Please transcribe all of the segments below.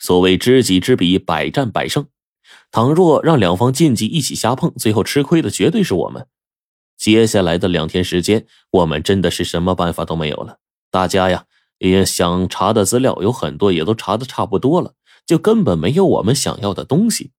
所谓知己知彼，百战百胜。倘若让两方禁忌一起瞎碰，最后吃亏的绝对是我们。接下来的两天时间，我们真的是什么办法都没有了。大家呀，也想查的资料有很多，也都查的差不多了，就根本没有我们想要的东西。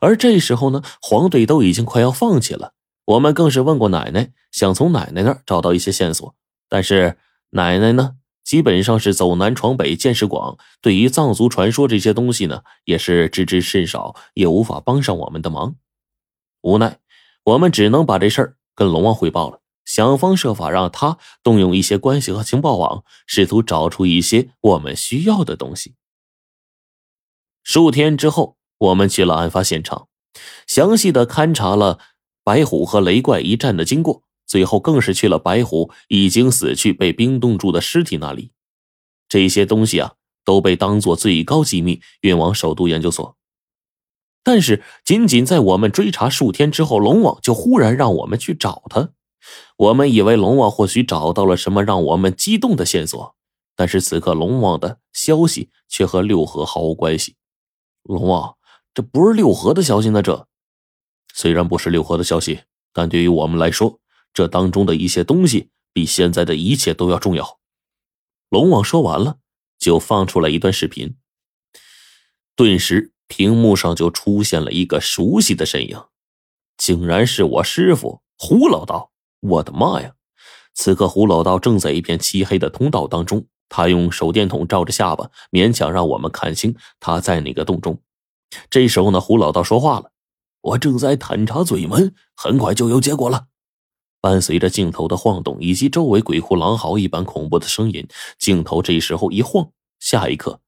而这时候呢，黄队都已经快要放弃了。我们更是问过奶奶，想从奶奶那儿找到一些线索，但是奶奶呢，基本上是走南闯北，见识广，对于藏族传说这些东西呢，也是知之甚少，也无法帮上我们的忙。无奈，我们只能把这事儿。跟龙王汇报了，想方设法让他动用一些关系和情报网，试图找出一些我们需要的东西。数天之后，我们去了案发现场，详细的勘察了白虎和雷怪一战的经过，最后更是去了白虎已经死去、被冰冻住的尸体那里。这些东西啊，都被当做最高机密运往首都研究所。但是，仅仅在我们追查数天之后，龙王就忽然让我们去找他。我们以为龙王或许找到了什么让我们激动的线索，但是此刻龙王的消息却和六合毫无关系。龙王，这不是六合的消息呢？这虽然不是六合的消息，但对于我们来说，这当中的一些东西比现在的一切都要重要。龙王说完了，就放出来一段视频，顿时。屏幕上就出现了一个熟悉的身影，竟然是我师傅胡老道！我的妈呀！此刻胡老道正在一片漆黑的通道当中，他用手电筒照着下巴，勉强让我们看清他在哪个洞中。这时候呢，胡老道说话了：“我正在探查嘴门，很快就有结果了。”伴随着镜头的晃动以及周围鬼哭狼嚎一般恐怖的声音，镜头这时候一晃，下一刻，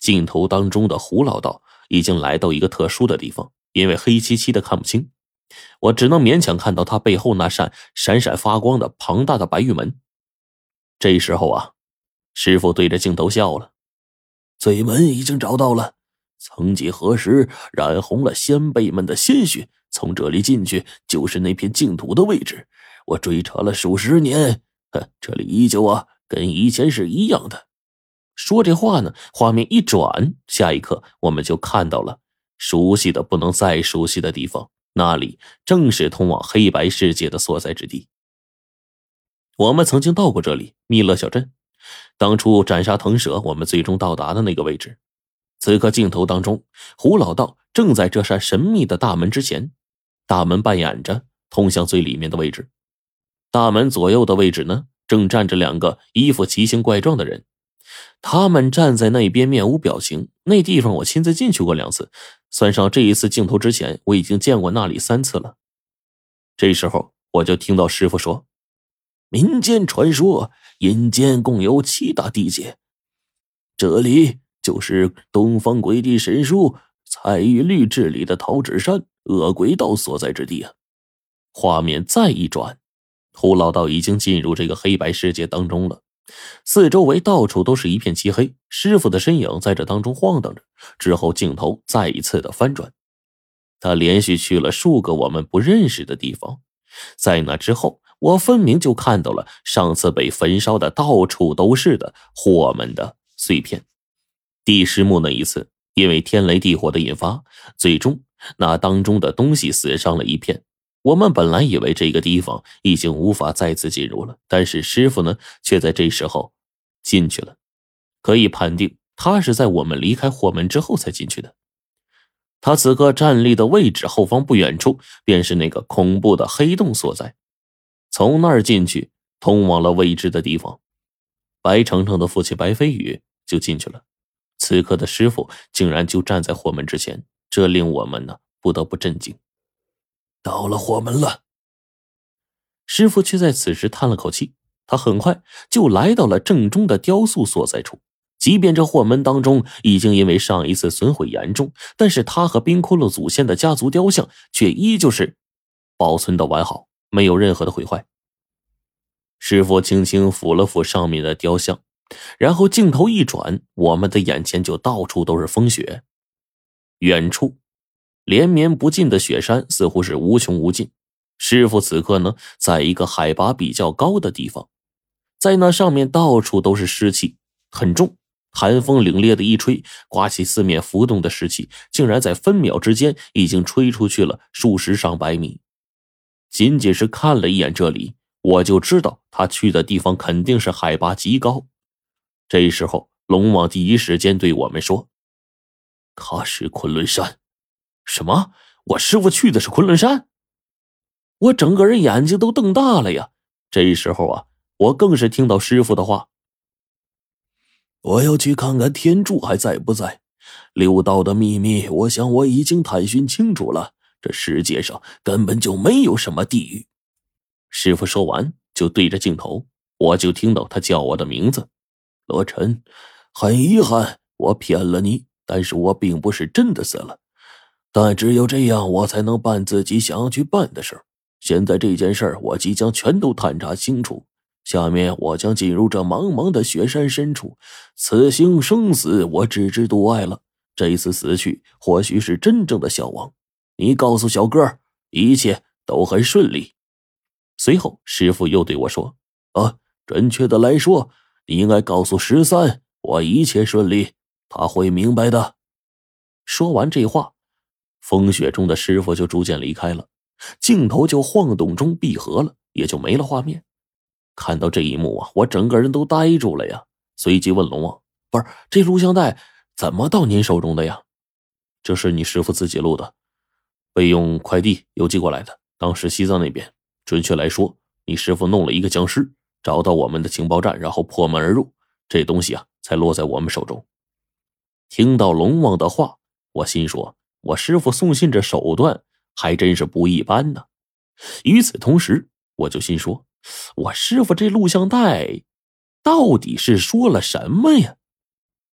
镜头当中的胡老道。已经来到一个特殊的地方，因为黑漆漆的看不清，我只能勉强看到他背后那扇闪闪发光的庞大的白玉门。这时候啊，师傅对着镜头笑了：“嘴门已经找到了，曾几何时染红了先辈们的鲜血，从这里进去就是那片净土的位置。我追查了数十年，这里依旧啊，跟以前是一样的。”说这话呢，画面一转，下一刻我们就看到了熟悉的不能再熟悉的地方，那里正是通往黑白世界的所在之地。我们曾经到过这里，密勒小镇，当初斩杀腾蛇，我们最终到达的那个位置。此刻镜头当中，胡老道正在这扇神秘的大门之前，大门扮演着通向最里面的位置。大门左右的位置呢，正站着两个衣服奇形怪状的人。他们站在那边面无表情，那地方我亲自进去过两次，算上这一次镜头之前，我已经见过那里三次了。这时候我就听到师傅说：“民间传说，阴间共有七大地界，这里就是东方鬼帝神书彩玉律治理的桃纸山恶鬼道所在之地啊！”画面再一转，胡老道已经进入这个黑白世界当中了。四周围到处都是一片漆黑，师傅的身影在这当中晃荡着。之后镜头再一次的翻转，他连续去了数个我们不认识的地方。在那之后，我分明就看到了上次被焚烧的到处都是的火们的碎片。第十幕那一次，因为天雷地火的引发，最终那当中的东西死伤了一片。我们本来以为这个地方已经无法再次进入了，但是师傅呢，却在这时候进去了。可以判定，他是在我们离开火门之后才进去的。他此刻站立的位置后方不远处，便是那个恐怖的黑洞所在。从那儿进去，通往了未知的地方。白程程的父亲白飞宇就进去了。此刻的师傅竟然就站在火门之前，这令我们呢不得不震惊。到了火门了，师傅却在此时叹了口气。他很快就来到了正中的雕塑所在处。即便这火门当中已经因为上一次损毁严重，但是他和冰骷髅祖先的家族雕像却依旧是保存的完好，没有任何的毁坏。师傅轻轻抚了抚上面的雕像，然后镜头一转，我们的眼前就到处都是风雪，远处。连绵不尽的雪山似乎是无穷无尽。师傅此刻呢，在一个海拔比较高的地方，在那上面到处都是湿气，很重，寒风凛冽的一吹，刮起四面浮动的湿气，竟然在分秒之间已经吹出去了数十上百米。仅仅是看了一眼这里，我就知道他去的地方肯定是海拔极高。这时候，龙王第一时间对我们说：“喀什昆仑山。”什么？我师傅去的是昆仑山？我整个人眼睛都瞪大了呀！这时候啊，我更是听到师傅的话。我要去看看天柱还在不在。六道的秘密，我想我已经探寻清楚了。这世界上根本就没有什么地狱。师傅说完，就对着镜头，我就听到他叫我的名字：“罗晨。”很遗憾，我骗了你，但是我并不是真的死了。但只有这样，我才能办自己想要去办的事现在这件事我即将全都探查清楚。下面我将进入这茫茫的雪山深处，此行生死我置之度外了。这一次死去，或许是真正的消亡。你告诉小哥，一切都很顺利。随后，师傅又对我说：“啊，准确的来说，你应该告诉十三，我一切顺利，他会明白的。”说完这话，风雪中的师傅就逐渐离开了，镜头就晃动中闭合了，也就没了画面。看到这一幕啊，我整个人都呆住了呀！随即问龙王：“不是这录像带怎么到您手中的呀？”“这是你师傅自己录的，备用快递邮寄过来的。当时西藏那边，准确来说，你师傅弄了一个僵尸，找到我们的情报站，然后破门而入，这东西啊才落在我们手中。”听到龙王的话，我心说：“我师傅送信这手段还真是不一般呢。”与此同时，我就心说。我师傅这录像带，到底是说了什么呀？